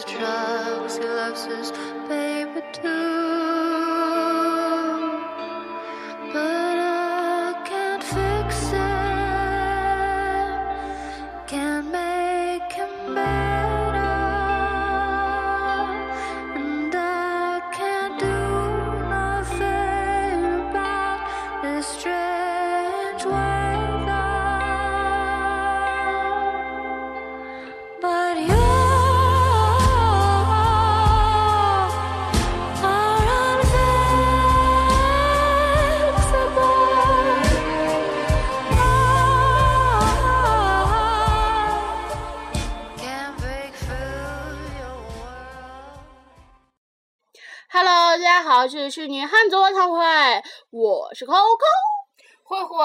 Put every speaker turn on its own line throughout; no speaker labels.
drugs, he loves his baby too.
是女汉子座谈会，我是 Coco。
慧慧，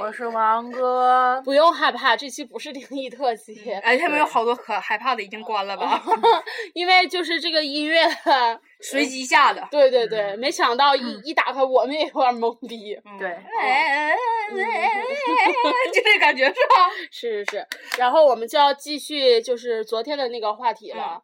我是王哥，
不用害怕，这期不是灵异特辑，
哎，他们有好多可害怕的，已经关了吧？
因为就是这个音乐，
随机下的。
对对对，没想到一一打开，我们也有点懵逼。
对，
哎，就这感觉是吧？
是是是，然后我们就要继续就是昨天的那个话题了。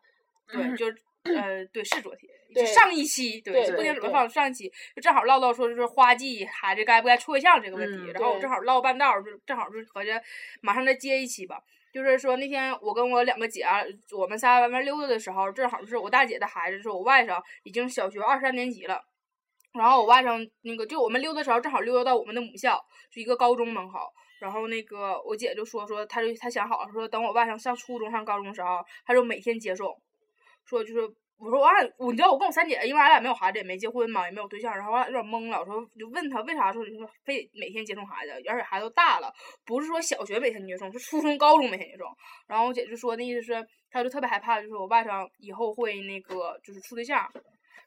对，就是呃，对，是昨天。
对
上一期对
对
不听怎么
对
放？上一期就正好唠到说就是花季孩子该不该处对象这个问题，
嗯
然后我正好唠半道儿，就正好就合着马上再接一期吧。就是说那天我跟我两个姐啊，我们仨外面溜达的时候，正好是我大姐的孩子，是我外甥，已经小学二三年级了。然后我外甥那个就我们溜达的时候，正好溜达到我们的母校，就一个高中门口。然后那个我姐就说说，她就她想好了，说等我外甥上初中上高中的时候，她就每天接送，说就是我说我俺我你知道我跟我三姐，因为俺俩没有孩子，也没结婚嘛，也没有对象，然后我俩有点懵了。我说就问她为啥说你说非得每天接送孩子，而且孩子都大了，不是说小学每天接送，是初中高中每天接送。然后我姐就说那意思是，她就特别害怕，就是我外甥以后会那个就是处对象。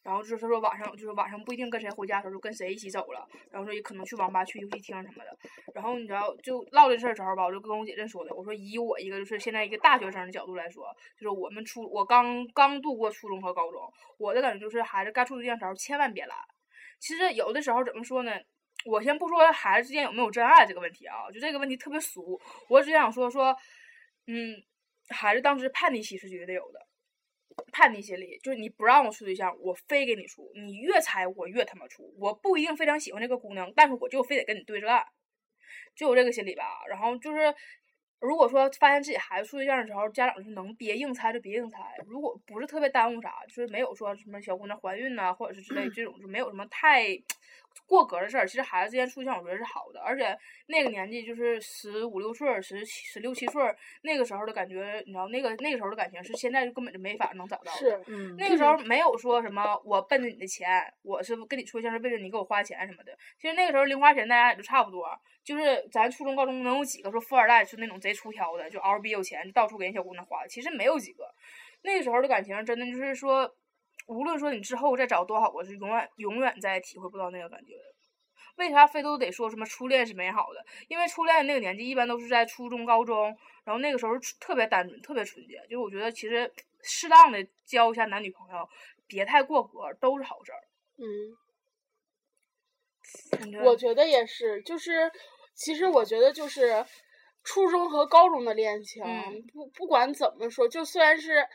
然后就是他说晚上就是晚上不一定跟谁回家的时候就跟谁一起走了，然后说也可能去网吧去游戏厅什么的。然后你知道就唠这事儿的时候吧，我就跟我姐这说的，我说以我一个就是现在一个大学生的角度来说，就是我们初我刚刚度过初中和高中，我的感觉就是孩子该处对象的时候千万别拦。其实有的时候怎么说呢？我先不说孩子之间有没有真爱这个问题啊，就这个问题特别俗，我只想说说，嗯，孩子当时叛逆期是绝对有的。叛逆心理，就是你不让我处对象，我非给你处，你越猜我越他妈处。我不一定非常喜欢这个姑娘，但是我就非得跟你对着干，就有这个心理吧。然后就是，如果说发现自己孩子处对象的时候，家长是能别硬猜就别硬猜，如果不是特别耽误啥，就是没有说什么小姑娘怀孕呐、或者是之类这种，就没有什么太过格的事儿。其实孩子之间处对象，我觉得是好的，而且那个年纪就是十五六岁儿、十七、十六七岁儿，那个时候的感觉，你知道，那个那个时候的感情是现在就根本就没法能找到的。
是，
嗯，
那个时候没有说什么我奔着你的钱，我是跟你处对象是为了你给我花钱什么的。其实那个时候零花钱大家也都差不多，就是咱初中高中能有几个说富二代是那种贼出挑的，就嗷逼有钱，到处给人小姑娘花，其实没有几个。那个时候的感情真的就是说，无论说你之后再找多好，我是永远永远再也体会不到那个感觉的。为啥非都得说什么初恋是美好的？因为初恋那个年纪一般都是在初中、高中，然后那个时候特别单纯、特别纯洁。就是我觉得其实适当的交一下男女朋友，别太过格，都是好事儿。
嗯。我觉得也是，就是其实我觉得就是初中和高中的恋情，
嗯
不不管怎么说，就虽然是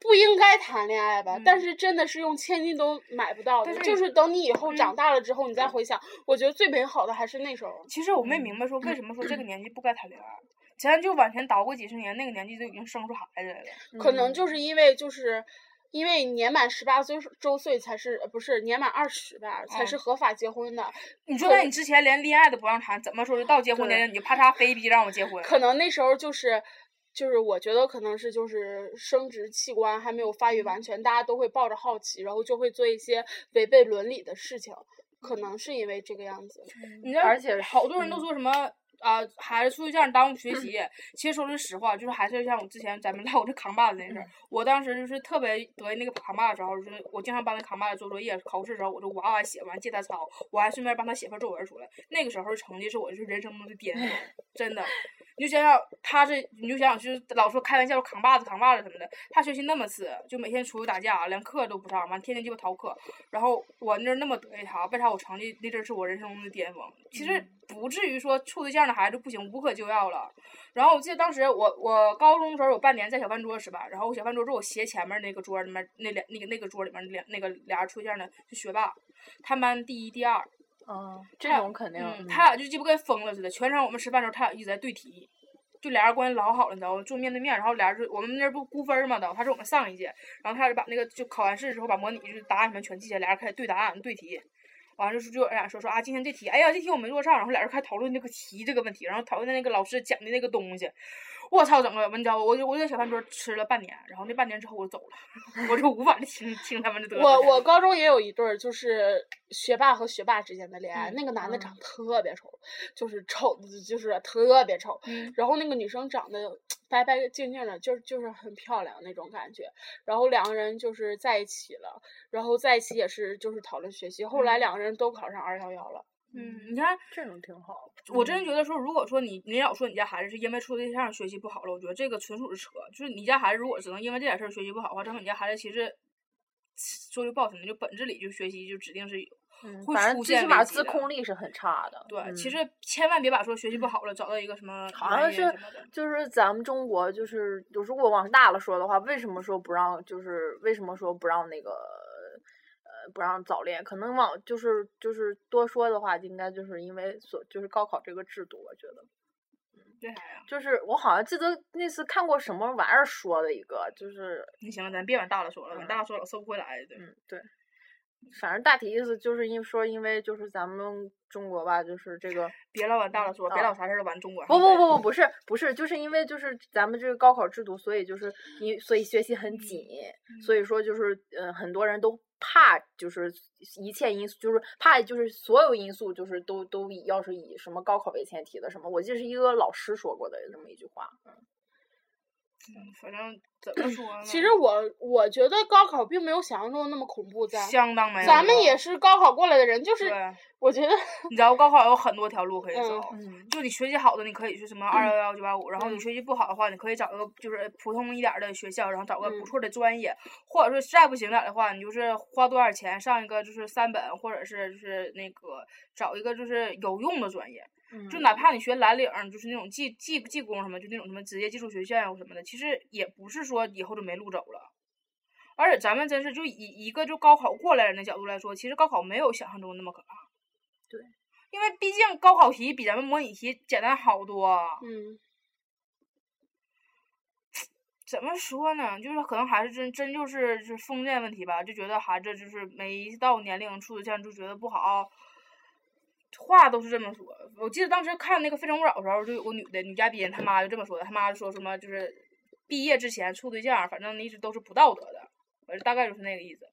不应该谈恋爱吧，但
嗯
是真的是用千金都买不到的。
是
就是等你以后
嗯
长大了之后，你再回想，我觉得最美好的还是那时候。
其实我没明白说为什么说这个年纪不该谈恋爱。咱就往前倒过几十年，那个年纪就已经生出孩子来了。
可能
嗯
就是因为就是。因为年满十八岁周岁才是，呃不是年满二十吧，才是
嗯
合法结婚的。
你说在你之前连恋爱都不让谈，怎么说是到结婚年龄你就啪嚓非逼让我结婚？
可能那时候就是，就是我觉得可能是就是生殖器官还没有发育完全，大家都会抱着好奇，然后就会做一些违背伦理的事情，可能是因为这个样子。
你知道，
而且
好多人都
嗯
说什么，啊、孩子处对象耽误学习，其实说句实话，就是还是像我之前咱们唠我这扛把子那事儿，我当时就是特别得意那个扛把子的时候，就是我经常帮那扛把子做作业，考试的时候我就哇哇写完借他抄，我还顺便帮他写份作文出来。那个时候成绩是我就是人生中的巅峰，真的。你就想想他是，你就想想就是老说开玩笑扛把子扛把子什么的，他学习那么次，就每天出去打架，连课都不上，完天天鸡巴逃课。然后我那那么得意他，为啥我成绩那阵儿是我人生中的巅峰？其实不至于说处对象的孩子不行无可救药了。然后我记得当时我我高中的时候有半年在小饭桌是吧，然后我小饭桌是我斜前面那个桌里面那两那个那个桌里面两那个俩人处对象的就学霸，他们班第一第二。
嗯，这
他
种肯定。
嗯，他俩就鸡巴跟疯了似的，全程我们吃饭的时候，他俩一直在对题，就俩人关系老好了，你知道吗？坐面对面，然后俩人就我们那儿不估分嘛都，他是我们上一届，然后他俩就把那个就考完试之后把模拟就是答案什么全记下来，俩人开始对答案对题，完了就是就有人俩说说啊今天这题，哎呀这题我没做上，然后俩人开始讨论这个题这个问题，然后讨论那个老师讲的那个东西。我操，整个你知道吗？我就我就在小饭桌吃了半年，然后那半年之后我就走了，我就无法的听听他们的嘚瑟。
我我高中也有一对儿，就是学霸和学霸之间的恋爱。
嗯
那个男的长特别丑，就是丑的，就是特别丑。
嗯
然后那个女生长得 白白净净的，就是就是很漂亮那种感觉。然后两个人就是在一起了，然后在一起也是就是讨论学习。后来
嗯
两个人都考上二幺幺了。
嗯，你看
这种挺好。
我真觉得说，如果说你你老说你家孩子是因为处对象学习不好了，我觉得这个纯属是扯。就是你家孩子如果只能因为这点事儿学习不好的话，证明你家孩子其实说句不好听的，就本质里就学习就指定是有出现
最起码自控力是很差的。
对。
嗯
其实千万别把说学习不好了找到一个什么
好像是就是咱们中国就是，就如果往大了说的话，为什么说不让？就是为什么说不让那个呃不让早恋？可能往就是就是多说的话，应该就是因为所就是高考这个制度，我觉得
为啥呀？
就是我好像记得那次看过什么玩意儿说的一个，就是
那行了，咱别往大了说了，往大了说了收不回来对。
嗯对。反正大体意思就是因说，因为就是咱们中国吧，就是这个
别老往大了说，别
啊
老啥事儿都往中国
不不不不不是不是，就是因为就是咱们这个高考制度，所以就是你所以学习很紧，所以说就是呃很多人都怕就是一切因素就是怕就是所有因素就是都都以要是以什么高考为前提的什么，我记得是一个老师说过的这么一句话。
嗯反正怎么说 呢？
其实我我觉得高考并没有想象中那么恐怖，在
相当没有
咱们也是高考过来的人，就是我觉得
你知道高考有很多条路可以
嗯
走，
嗯
就你学习好的，你可以去什么二幺幺九八五，然后你
嗯
学习不好的话，你可以找一个就是普通一点的学校，然后找个不
嗯
错的专业，或者说实在不行点的话，你就是花多少钱上一个就是三本，或者是就是那个找一个就是有用的专业，就
嗯
哪怕你学蓝领，就是那种技技技工什么，就那种什么职业技术学院什么的，其实也不是说以后就没路走了。而且咱们真是就以一个就高考过来人的角度来说，其实高考没有想象中那么可怕。
对，
因为毕竟高考题比咱们模拟题简单好多啊。
嗯，
怎么说呢？就是可能还是真真就是就是封建问题吧，就觉得孩子就是没到年龄处对象就觉得不好，话都是这么说。我记得当时看那个《非诚勿扰》的时候，就有个女的女嘉宾，她妈就这么说的，她妈就说什么就是毕业之前处对象，反正一直都是不道德的，反正大概就是那个意思。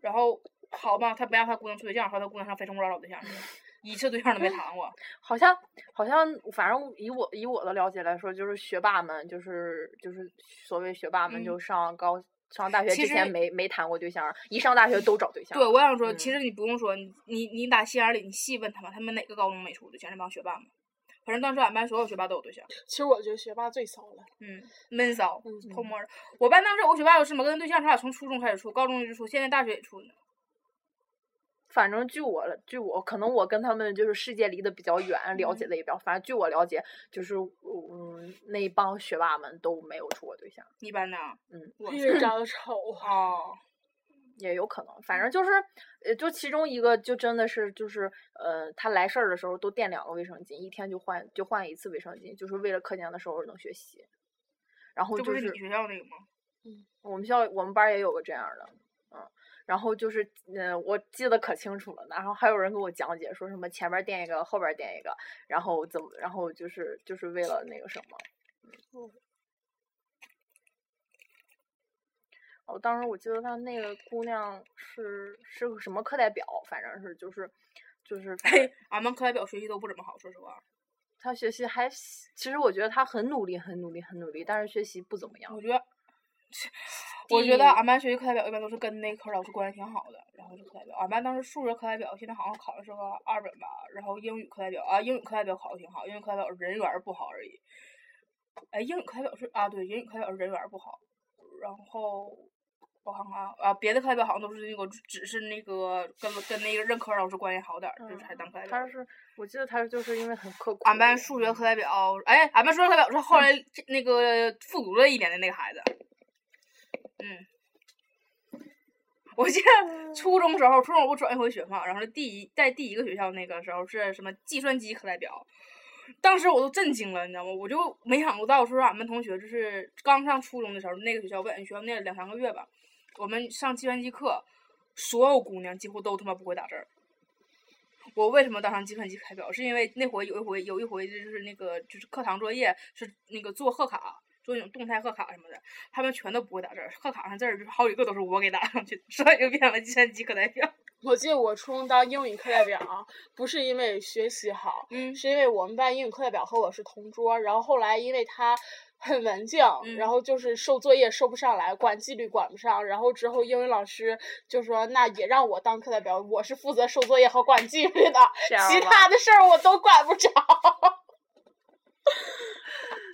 然后好吧，他不让他姑娘处对象，后他姑娘上《非诚勿扰》找对象去了，一次对象都没谈过。
好像好像，反正以我以我的了解来说，就是学霸们，就是就是所谓学霸们，
嗯
就上高上大学之前没没谈过对象，一上大学都找对象。
对，我想说，
嗯
其实你不用说，你你你打心眼里你细问他们，他们哪个高中没处对象？那帮学霸们，反正当时俺班所有学霸都有对象。
其实我觉得学霸最骚了。
嗯，闷骚，
嗯
偷摸的。我班当时有个学霸有什么跟对象，他俩从初中开始处，高中就处，现在大学也处呢。
反正据我了，据我可能我跟他们就是世界离得比较远，了解
嗯
的也比较，反正据我了解，就是嗯那帮学霸们都没有处过对象，
一般的？
嗯，
我
因为长得丑。
哦，
也有可能，反正就是呃就其中一个就真的是就是呃他来事儿的时候都垫两个卫生巾，一天就换就换一次卫生巾，就是为了课间的时候能学习。然后就是
这不你学校那个吗？
嗯我们校我们班也有个这样的，嗯，然后就是嗯、呃我记得可清楚了，然后还有人给我讲解说什么前边垫一个，后边垫一个，然后怎么，然后就是就是为了那个什么，嗯。哦，当时我记得他那个姑娘是是个什么课代表，反正是就是就是反正
俺们课代表学习都不怎么好，说实话。
他学习还其实我觉得他很努力，很努力，很努力，但是学习不怎么样
我。觉得，我觉得
第
俺班学习课代表一般都是跟那科老师关系挺好的，然后就课代表。俺班当时数学课代表现在好像考的是个二本吧，然后英语课代表啊，英语课代表考的挺好，英语课代表人缘儿不好而已。哎，英语课代表是啊，对，英语课代表人缘儿不好，然后我看看啊啊，别的课代表好像都是那个只是那个跟跟那个任课老师关系好点儿，就是还当课代表。
他是，我记得他就是因为很刻苦。
俺班数学课代表，哎，俺班数学课代表是后来 那个复读了一年的那个孩子。嗯，我记得初中时候，初中我转一回学嘛，然后第一在第一个学校那个时候是什么计算机课代表，当时我都震惊了，你知道吗？我就没想过到说俺们同学就是刚上初中的时候，那个学校我在学校那两三个月吧，我们上计算机课，所有姑娘几乎都他妈不会打字儿。我为什么当上计算机课代表？是因为那回有一回有一回就是那个就是课堂作业是那个做贺卡，做那种动态贺卡什么的，他们全都不会打字儿，贺卡上字儿就好几个都是我给打上去的，所以就变成了计算机课代表。
我记得我初中当英语课代表啊，不是因为学习好，
嗯
是因为我们班英语课代表和我是同桌，然后后来因为他很文静，然
嗯
后就是收作业收不上来，管纪律管不上，然后之后英语老师就说那也让我当课代表，我是负责收作业和管纪律的，其他的事儿我都管不着。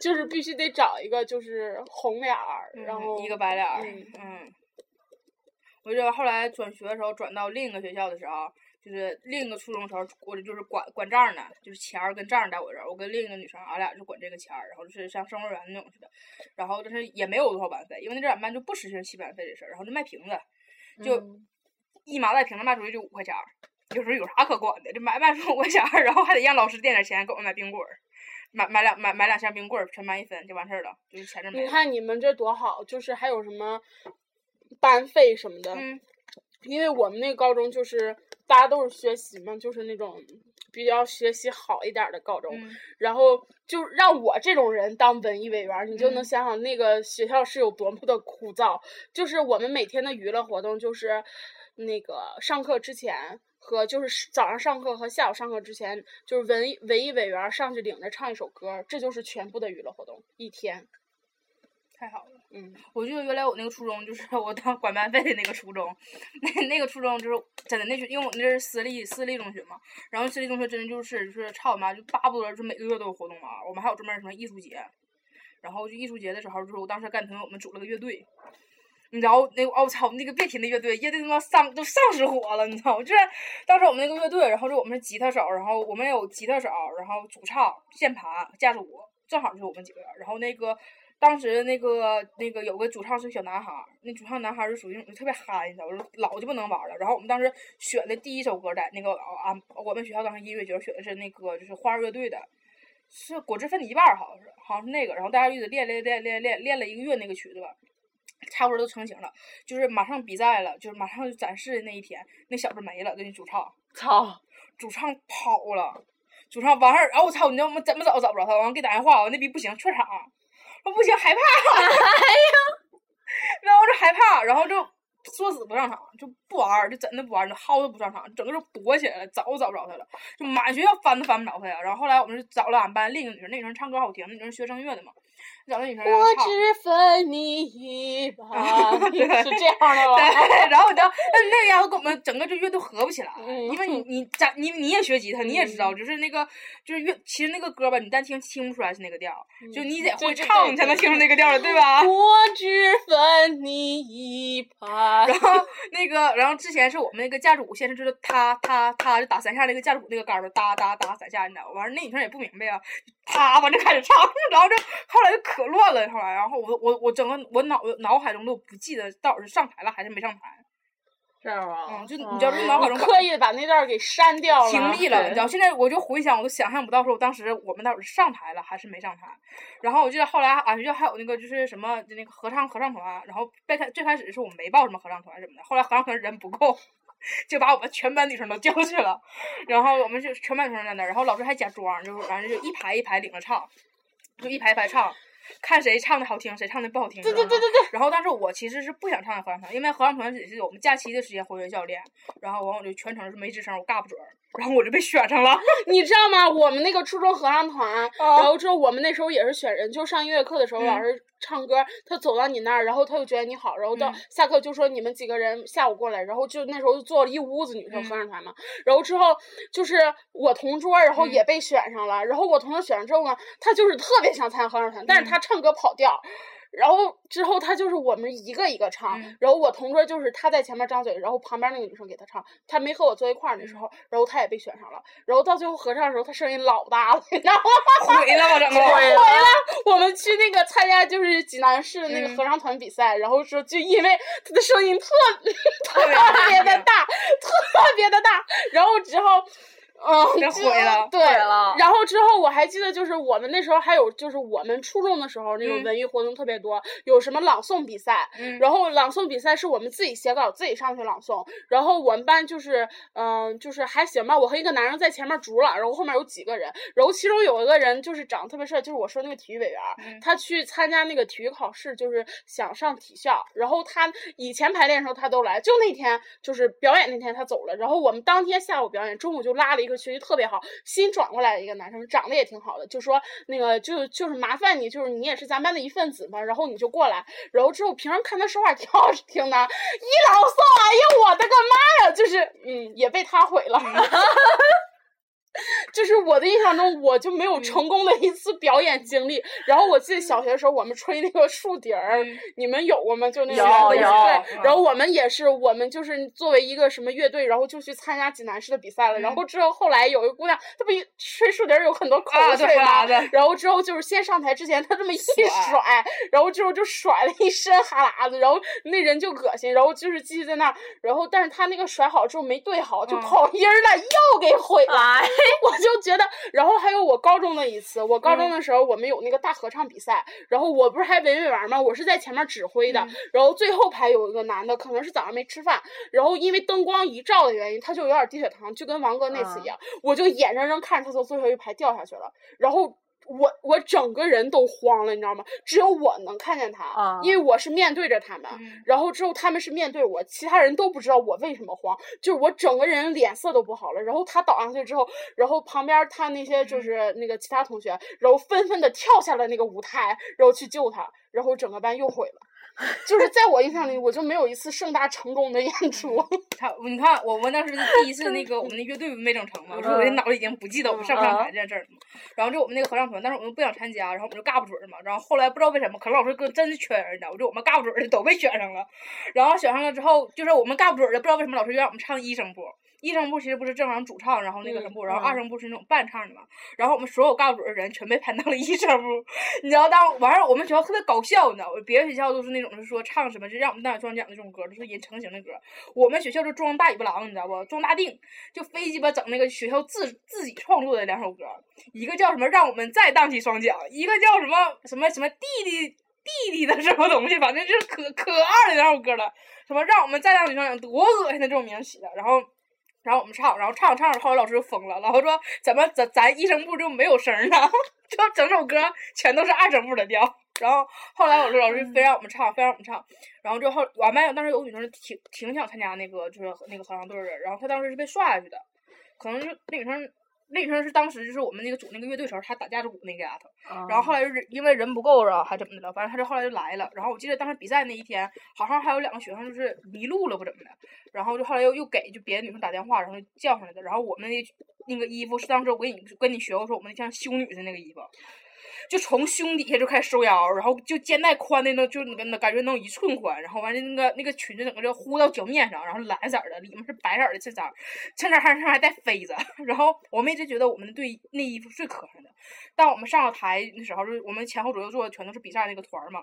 就是必须得找一个就是红脸儿，然后
嗯一个白脸儿，
嗯
嗯。我记得后来转学的时候，转到另一个学校的时候，就是另一个初中的时候，我这就是管管账的，就是钱儿跟账儿在我这儿，我跟另一个女生，俺俩就管这个钱儿，然后就是像生活园那种似的，然后但是也没有多少班费，因为那阵儿俺班就不实行起班费这事儿，然后就卖瓶子，就
嗯
一麻袋瓶子卖出去就五块钱儿，有时候有啥可管的，这买卖出五块钱儿，然后还得让老师垫点钱给我们买冰棍儿，买买两买买两箱冰棍儿，全班一分就完事儿了，就是钱就没
你。看你们这多好，就是还有什么班费什么的，
嗯
因为我们那个高中就是大家都是学习嘛，就是那种比较学习好一点儿的高中，
嗯
然后就让我这种人当文艺委员，你就能
嗯
想想那个学校是有多么的枯燥。就是我们每天的娱乐活动就是那个上课之前。和就是早上上课和下午上课之前，就是文艺文艺委员上去领着唱一首歌，这就是全部的娱乐活动，一天。
太好了。
嗯，
我记得原来我那个初中就是我当管班费的那个初中，那那个初中就是真的那是，因为我那是私立私立中学嘛，然后私立中学真的就是就是操我妈就巴不得就每个月都有活动嘛，我们还有专门什么艺术节，然后就艺术节的时候，就是我当时干同学我们组了个乐队。你知道那个哦我操那个别提那乐队，乐队他妈丧都丧失火了，你知道吗？就是当时我们那个乐队，然后是我们是吉他手，然后我们有吉他手，然后主唱、键盘、架子鼓，正好就是我们几个人。然后那个当时那个那个有个主唱是小男孩，那主唱男孩是属于那种特别憨，你知道吗？老就不能玩了。然后我们当时选的第一首歌在那个啊，我们学校当时音乐节选的是那个就是花儿乐队的，是果汁分离瓣儿，好像是好像是那个。然后大家一直练练练练练练了一个月那个曲子吧。差不多都成型了，就是马上比赛了，就是马上就展示的那一天，那小子没了，那主唱，
操！
主唱跑了，主唱完事儿，然后我操，你知道我们怎么找找不着他，完了给打电话，我那逼不行，撤场，说不行，害怕，哎 呀然后就害怕，然后就作死不上场，就不玩儿，就真的不玩儿，就薅着不上场，整个就躲起来了，找都找不着他了，就满学校翻都翻不着他呀。然后后来我们就找了俺班另一个女生，那女生唱歌好听，那女生学声乐的嘛，找那女生
我。只分你一 半，
对
是这样的吗？
对，然后你知道，那那个丫头跟我们整个这乐队合不起来，
嗯
因为你你咱你你也学吉他，你也知道，就是那个就是乐，其实那个歌吧，你单听听不出来是那个调，就你得会唱你才能听出那个调来，对吧？
我只分你一半。
然后那个，然后之前是我们那个架子鼓，先是就是他他他就打三下那个架子鼓那个杆儿，哒哒哒三下，你知道吗？完了那女生也不明白啊，啪完就开始唱，然后就后来就可乱了，后来然后我我我整个我脑脑海中都不记得到底是上台了还是没上台，
这样啊
嗯，就你知道这脑海中
刻意的把那段给删掉了，
屏蔽了，你知道？现在我就回想，我都想象不到说，我当时我们到底是上台了还是没上台。然后我记得后来俺学校还有那个就是什么就那个合唱合唱团，然后最开最开始是我们没报什么合唱团什么的，后来合唱团人不够，就把我们全班女生都叫去了，然后我们就全班女生在那儿，然后老师还假装，就是反正就一排一排领着唱，就一排一排唱。看谁唱的好听，谁唱的不好听。
对对对对
对。然后，但是我其实是不想唱合唱团，因为合唱团只是我们假期的时间回学校练，然后完我就全程是没吱声，我嘎不准儿，然后我就被选上了。
你知道吗？我们那个初中合唱团，然后之后我们那时候也是选人，就上音乐课的时候，老师唱歌，他走到你那儿，然后他就觉得你好，然后到下课就说你们几个人下午过来，然后就那时候就坐了一屋子女生合唱团嘛，然后之后就是我同桌，然后也被选上了，然后我同桌选上之后呢，他就是特别想参加合唱团，但是他唱歌跑调。然后之后他就是我们一个一个唱，然后我同桌就是他在前面张嘴，然后旁边那个女生给他唱，他没和我坐一块儿那时候，然后他也被选上了，然后到最后合唱的时候，他声音老大了，你知道吗？
毁了我整个，
毁了！我们去那个参加就是济南市那个合唱团比赛，然后说就因为他的声音特 特别的大，特别的大，然后之后。嗯，
给毁了，
对了。然后之后我还记得，就是我们那时候还有，就是我们初中的时候那种文艺活动特别多，有什么朗诵比赛，然后朗诵比赛是我们自己写稿，自己上去朗诵。然后我们班就是，嗯，就是还行吧。我和一个男生在前面主了，然后后面有几个人，然后其中有一个人就是长得特别帅，就是我说那个体育委员，他去参加那个体育考试，就是想上体校。然后他以前排练的时候他都来，就那天就是表演那天他走了。然后我们当天下午表演，中午就拉了一个。学习特别好，新转过来的一个男生，长得也挺好的，就说那个就就是麻烦你，就是你也是咱班的一份子嘛，然后你就过来，然后之后平常看他说话挺好听的，一朗诵，哎呀，我的个妈呀，就是嗯，也被他毁了。就是我的印象中，我就没有成功的一次表演经历。然后我记得小学的时候，我们吹那个竖笛儿，你们有过吗？就那个
有有。
然后我们也是，我们就是作为一个什么乐队，然后就去参加济南市的比赛了。然后之后后来有一个姑娘，她不吹竖笛儿有很多口水吗？然后之后就是先上台之前，她这么一甩，然后之后就甩了一身哈喇子，然后那人就恶心，然后就是继续在那儿。然后但是她那个甩好之后没对好，就跑音儿了，又给毁了。我就觉得，然后还有我高中的一次，我高中的时候我们有那个大合唱比赛，然后我不是还文艺委员吗？我是在前面指挥的，然后最后排有一个男的，可能是早上没吃饭，然后因为灯光一照的原因，他就有点低血糖，就跟王哥那次一样，我就眼睁睁看着他从最后一排掉下去了，然后。我我整个人都慌了，你知道吗？只有我能看见他，因为我是面对着他们，然后之后他们是面对我，其他人都不知道我为什么慌，就是我整个人脸色都不好了。然后他倒上去之后，然后旁边他那些就是那个其他同学，然后纷纷的跳下了那个舞台，然后去救他，然后整个班又毁了。就是在我印象里，我就没有一次盛大成功的演出。
他，你看，我们当时第一次那个我们的乐队没整成嘛，我说我这脑子已经不记得我们上不上台这件事儿了。然后就我们那个合唱团，但是我们不想参加，然后我们就尬不准嘛。然后后来不知道为什么，可能老师哥真的缺人呢，我就我们尬不准的都被选上了。然后选上了之后，就是我们尬不准的，不知道为什么老师就让我们唱一声部。一声部其实不是正常主唱，然后那个什么部，然后二声部是那种伴唱的嘛。然后我们所有尬舞的人全被排到了一声部。你知道当完事儿，我们学校特别搞笑，你知道吗？别的学校都是那种是说唱什么，就让我们大奖奖那种歌，都是人成型的歌。我们学校就装大尾巴狼，你知道不？装大腚，就非鸡巴整那个学校自自己创作的两首歌，一个叫什么让我们再荡起双桨，一个叫什么什么什么弟弟弟弟的什么东西，反正就是可可二的那首歌了。什么让我们再荡起双桨，多恶心的这种名起的，然后。然后我们唱，然后唱着唱着，后来老师就疯了，老师说：“怎么咱咱一声部就没有声呢？就整首歌全都是二声部的调。”然后后来我说老师非让我们唱，非让我们唱。然后就后我们班当时有女生挺挺想参加那个就是那个合唱队的，然后她当时是被刷下去的，可能就那女生。那女生是当时就是我们那个组那个乐队时候，她打架子鼓那个丫头，然后后来就是因为人不够啊，还怎么的了，反正她就后来就来了。然后我记得当时比赛那一天，好像还有两个学生就是迷路了不怎么的，然后就后来又又给就别的女生打电话，然后叫上来的。然后我们那那个衣服是当时我给你跟你学过说我们像修女的那个衣服。就从胸底下就开始收腰，然后就肩带宽的那，就那感觉能有一寸宽，然后完了那个那个裙子整个就呼到脚面上，然后蓝色的，里面是白色的衬衫，衬衫上上还带飞子，然后我们一直觉得我们的队那衣服最磕碜的。但我们上了台的时候，就我们前后左右坐的全都是比赛那个团嘛，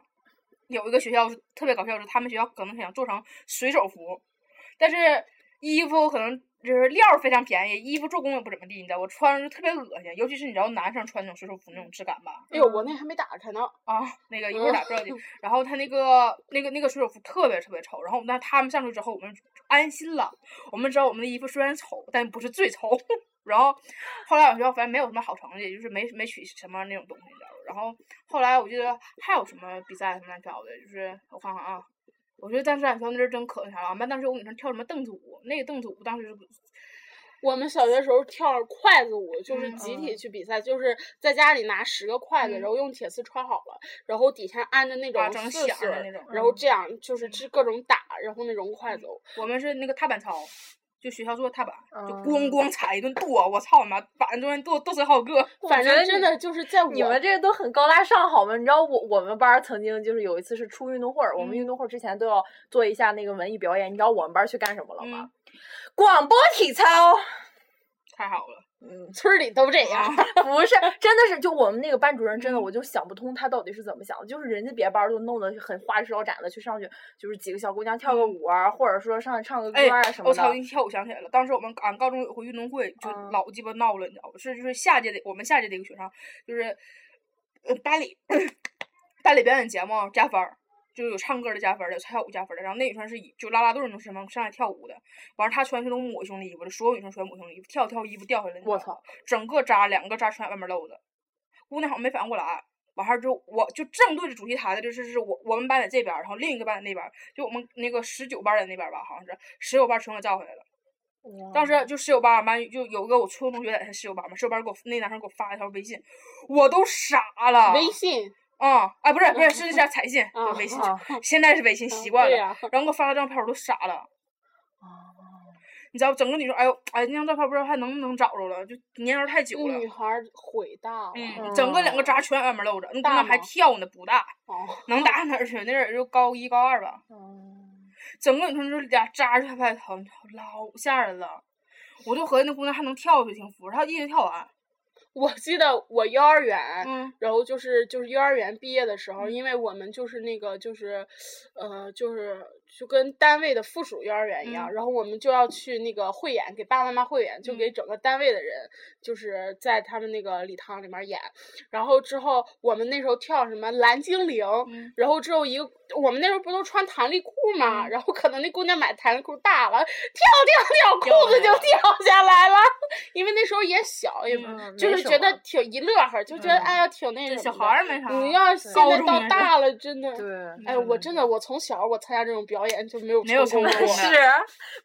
有一个学校特别搞笑，是他们学校可能想做成水手服，但是衣服可能。就是料非常便宜，衣服做工也不怎么地，你知道我穿着特别恶心，尤其是你知道男生穿那种水手服那种质感吧？
哎呦，我那还没打开呢
啊！那个一会儿打不着急。然后他那个那个那个水手服特别特别丑，然后那他们上去之后，我们安心了，我们知道我们的衣服虽然丑，但不是最丑。然后后来我们学校反正没有什么好成绩，就是没没取什么那种东西，你知道然后后来我记得还有什么比赛什么乱七八糟的，就是我看看啊，我觉得当时俺跳那阵儿真可那啥了。俺班当时有女生跳什么凳子舞，那个凳子舞当时是
我们小学时候跳筷子舞，就是
嗯
集体去比赛，就是在家里拿十个筷子，
嗯
然后用铁丝穿好了，然后底下安的那种四
的那种
然后
嗯
这样就是是各种打，然后那种筷子舞。
我们是那个踏板操，就学校做踏板，就
嗯
咣咣踩一顿跺，我操你妈，板中间跺跺死好几个。
反正真的就是在我
你们这个都很高大上好吗？你知道我我们班曾经就是有一次是出运动会儿，我们
嗯
运动会之前都要做一下那个文艺表演。你知道我们班去干什么了吗？
嗯
广播体操。
太好了，
嗯，
村里都这样。
不是，真的是就我们那个班主任，真的
嗯
我就想不通他到底是怎么想的。就是人家别班儿都弄得很花枝招展的去上去，就是几个小姑娘跳个舞啊，或者说上去唱个歌
哎
啊什，么的。
我操！一跳舞想起来了，当时我们俺高中有回运动会，就
嗯
老鸡巴闹了，你知道不？是就是下届的我们下届的一个学生，就是呃班里班里表演节目加分儿。就是有唱歌的加分儿的，有跳舞加分儿的，然后那女生是以就拉拉队儿那种什么上来跳舞的，完了她穿是那种抹胸的衣服的，所有女生穿抹胸的衣服，跳跳衣服掉下来，
我操！
整个扎两个扎全外面露的，姑娘好像没反应过来，完事儿之后我就正对着主席台的，就是是我我们班在这边儿，然后另一个班在那边儿，就我们那个十九班儿在那边儿吧，好像是十九班儿全给叫回来了。当时就室友班，俺班就有个我初中同学在他室友班嘛，室友班给我那男生给我发了一条微信，我都傻了。
微信
啊啊，不是不是是是彩信，微信
啊，
现在是微信习惯了。然后给我发了张照片，我都傻了。
啊
你知道，整个女生，哎呦，哎，那张照片不知道还能不能找着了，就年头太久了。
那女孩儿悔大。
嗯，整个两个渣全外面露着，那姑
大
娘还跳呢，不大，
哦，
能大哪儿去？那阵儿就高一高二吧。
嗯
整个女生就俩渣就拍疼，老吓人了。我就合计那姑娘还能跳挺服。她一直跳完。
我记得我幼儿园，
嗯。
然后就是就是幼儿园毕业的时候，因为我们就是那个就是，呃，就是就跟单位的附属幼儿园一样，
嗯。
然后我们就要去那个汇演，给爸爸妈妈汇演，就给整个单位的人，就是在他们那个礼堂里面演。然后之后我们那时候跳什么蓝精灵，
嗯。
然后之后一个我们那时候不都穿弹力裤嘛，
嗯。
然后可能那姑娘买弹力裤大了，跳 跳跳，裤子就掉下来了，因为那时候也小，也
嗯
就是觉得挺一乐呵，就觉得
嗯
哎呀挺那什么的。
孩儿没啥。
你要现在到大了，真的，
对，
哎，我真的我从小我参加这种表演就没有
没有
成功过
成功的
是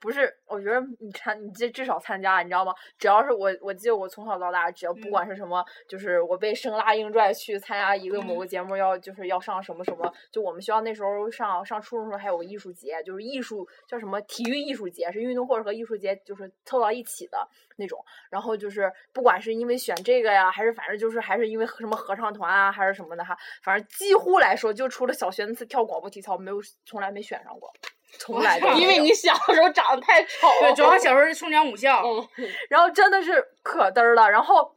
不是？我觉得你参，你这至少参加，你知道吗？只要是我，我记得我从小到大，只要不
嗯
管是什么，就是我被生拉硬拽去参加一个某个节目，要就是要上什么什么，就我们学校那时候上上初中的时候还有个艺术节，就是艺术叫什么体育艺术节，是运动会和艺术节就是凑到一起的那种。然后就是不管是因为选这个呀，还是反正就是还是因为什么合唱团啊，还是什么的哈，反正几乎来说，就除了小学那次跳广播体操，没有从来没选上过。从来都没有
因为你小时候长得太丑。
对，主要小时候是冲讲母校。
嗯，
然后真的是可嘚儿了。然后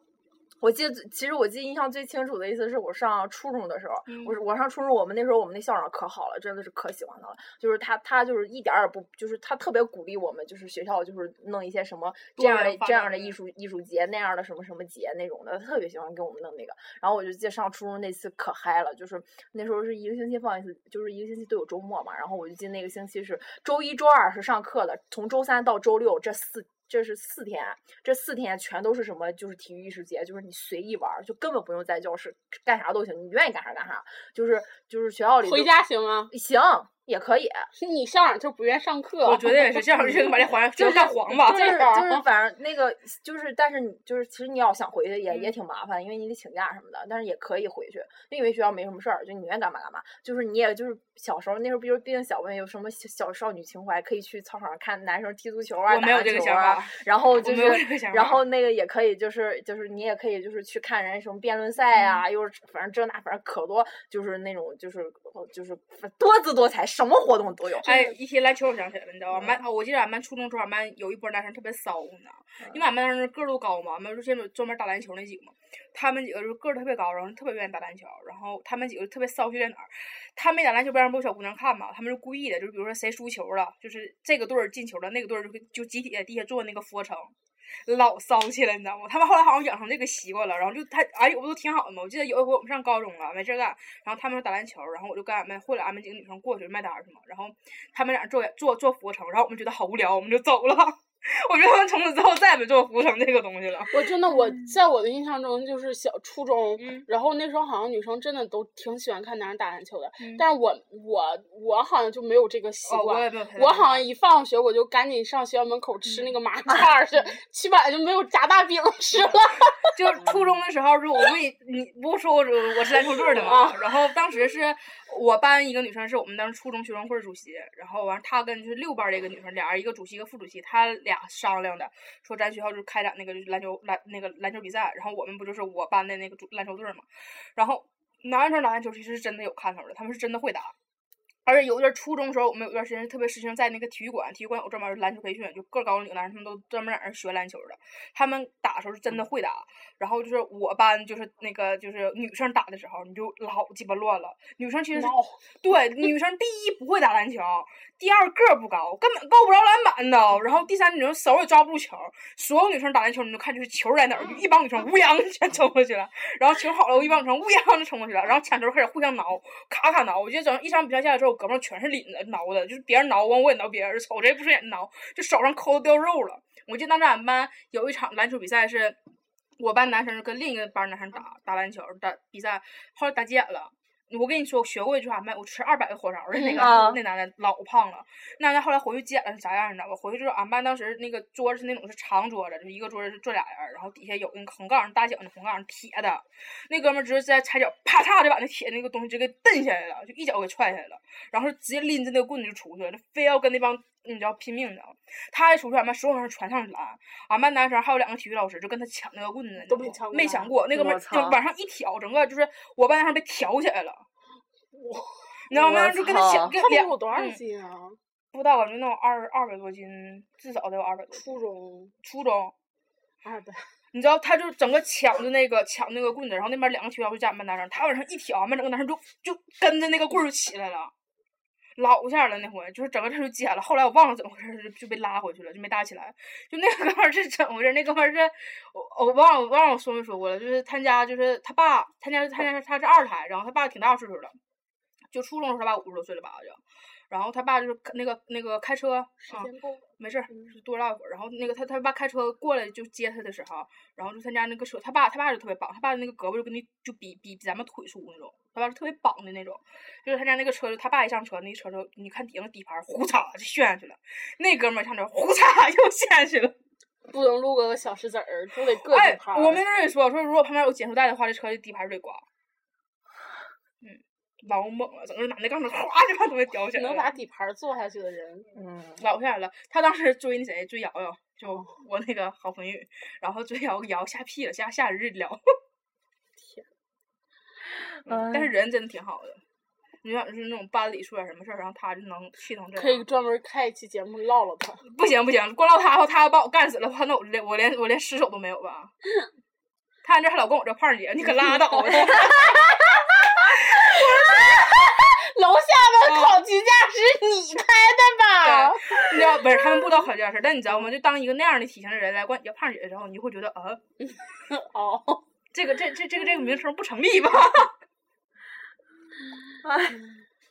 我记得，其实我记得印象最清楚的一次是我上初中的时候，
嗯
我我上初中，我们那时候我们那校长可好了，真的是可喜欢他了。就是他他就是一点儿也不，就是他特别鼓励我们，就是学校就是弄一些什么这样的这样
的
的艺术艺术节那样的什么什么节那种的，特别喜欢给我们弄那个。然后我就记得上初中那次可嗨了，就是那时候是一个星期放一次，就是一个星期都有周末嘛。然后我就记得那个星期是周一、周二是上课的，从周三到周六这四这是四天，这四天全都是什么？就是体育艺术节，就是你随意玩儿，就根本不用在教室干啥都行，你愿意干啥干啥。就是就是学校里
回家行吗？
行也可以，
你校长就不愿上课。
我觉得也是，这样 就把这黄
就
就是干黄吧。
就是 就是反正那个就是，但是你就是其实你要想回去也也
嗯
挺麻烦，因为你得请假什么的，但是也可以回去，因为学校没什么事儿，就你愿意干嘛干嘛。就是你也就是小时候那时候，比如毕竟小朋友有什么小小少女情怀，可以去操场上看男生踢足球啊，打篮球啊，然后就是然后那个也可以就是就是你也可以就是去看人什么辩论赛
嗯
啊，又是反正这那反正可多就是那种就是就是多姿多彩，什么活动都有。
哎，一提篮球，我想起来了，你知道吧？俺班我记得俺班初中时候，俺班有一波男生特别骚，你知道吗？因为俺班男生个儿都高嘛，俺们就现在专门打篮球那几个嘛，他们几个就是个儿特别高，然后特别愿意打篮球，然后他们几个特别骚，就在哪儿？他没打篮球不让不有小姑娘看嘛，他们是故意的，就是比如说谁输球了，就是这个队儿进球了，那个队儿就就集体在地下做那个俯卧撑。老骚气了，你知道吗？他们后来好像养成这个习惯了，然后就他哎，我不都挺好的吗。我记得有一回我们上高中了，没事干，然后他们打篮球，然后我就跟俺们或者俺们几个女生过去卖单去嘛，然后他们俩做做做俯卧撑，然后我们觉得好无聊，我们就走了。我觉得他们从此之后再也没做过服务生这个东西了。
我真的我在我的印象中就是小初中，
嗯
然后那时候好像女生真的都挺喜欢看男生打篮球的，
嗯
但是我我我好像就没有这个习
哦，我
惯。我好像一放学我就赶紧上学校门口吃那个麻串儿去，起晚就没有炸大饼 吃了。
就是初中的时候，是我为你不说我我是篮球队儿的嘛，然后当时是我班一个女生是我们当时初中学生会主席，然后完她跟就是六班这个女生，俩人一个主席一个副主席，她俩商量的，说咱学校就是开展那个篮球篮那个篮球比赛，然后我们不就是我班的那个主篮球队嘛，然后男生打篮球其实是真的有看头的，他们是真的会打。而且有一段初中的时候，我们有段时间特别实行在那个体育馆，体育馆有专门篮球培训，就个儿高领男生他们都专门在那儿学篮球的。他们打的时候是真的会打，然后就是我班就是那个就是女生打的时候，你就老鸡巴乱了。女生其实是对女生第一不会打篮球，第二个不高，根本够不着篮板的。然后第三女生手也抓不住球，所有女生打篮球你就看就是球在哪儿，就一帮女生乌泱全冲过去了，然后球好了，一帮女生乌泱就冲过去了，然后抢球开始互相挠，咔咔挠。我记得整一场比赛下来之后，我胳膊上全是领子挠的，就是别人挠完我也挠别人，瞅谁不顺眼挠，就手上抠的掉肉了。我记得当时俺们班有一场篮球比赛是。我班男生跟另一个班男生打打篮球打比赛，后来打急眼了。我跟你说，我学过一句话没？我吃二百个火烧的那个、
啊
那男的老胖了。那男的后来回去急眼了是啥样？你知道吧？回去之后，俺班当时那个桌子是那种是长桌子，就一个桌子是坐俩人，然后底下有那个横杠大小的横杠铁的。那哥们儿直接在踩脚啪嚓就把那铁那个东西直接给蹬下来了，就一脚给踹下来了，然后直接拎着那个棍子就出去了，就非要跟那帮你知道拼命的。他一出去，俺班所有人全上去了，俺班男生还有两个体育老师就跟他抢那个棍子，
都没抢过
没抢过。那哥们儿就往上一挑，整个就是我班男生被挑起来了。你知道吗？就跟他抢，跟两
有多少
嗯
斤啊？
不到，感觉能有二二百多斤，至少得有二百多。
初中
初中，
二百，
你知道，他就整个抢着那个抢那个棍子，然后那边两个体育老师加俺班男生，他往上一挑，俺们整个男生就就跟着那个棍儿就起来了，老下了那回，就是整个他就捡了。后来我忘了怎么回事儿，就就被拉回去了，就没搭起来。就那个 哥们儿是怎么回事？那哥们儿是我我忘了我忘了我说没说过了，就是他家就是他爸，他家他家他是二胎，然后他爸挺大岁数了，就初中的时候他爸五十多岁了吧就。然后他爸就是那个那个开车，啊
时间够了。
没事儿，就多唠一会儿。然后那个他他爸开车过来就接他的时候，然后就他家那个车，他爸他爸就特别棒，他爸那个胳膊就跟你就比比比咱们腿粗那种，他爸是特别绑的那种。就是他家那个车，就他爸一上车，那车就你看底下底盘呼嚓就陷下去了，那哥们儿上车呼嚓 又陷下去了。
不能录个小石子儿，就得各
哎。我们那也说说，如果旁边有减速带的话，这车的底盘就得刮。嗯，老猛了，整个男的杠子哗就把东西叼起来了。
能把底盘坐下去的人，
嗯，
老吓人了。他当时追那谁，追瑶瑶，就我那个好朋友，然后追瑶瑶吓屁了，吓吓人日了。
天，
嗯但是人真的挺好的。你想就是那种班里出点什么事儿，然后他就能气成这样。
可以专门开一期节目唠唠他。
不行不行，光唠他的话，他要把我干死了的话，那我连我连我连尸首都没有吧？他这还老跟我这胖姐，你可拉倒吧！
楼下的烤鸡架是你开的吧？
你知道不是他们不知道考这件事，但你知道吗？就当一个那样的体型的人来管你叫胖姐的时候，你就会觉得啊，
哦，
这个这这这个这个名称不成立吧？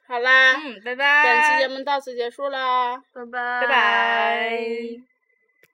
好啦，
嗯，拜拜。
本期节目到此结束啦。
拜拜
拜拜。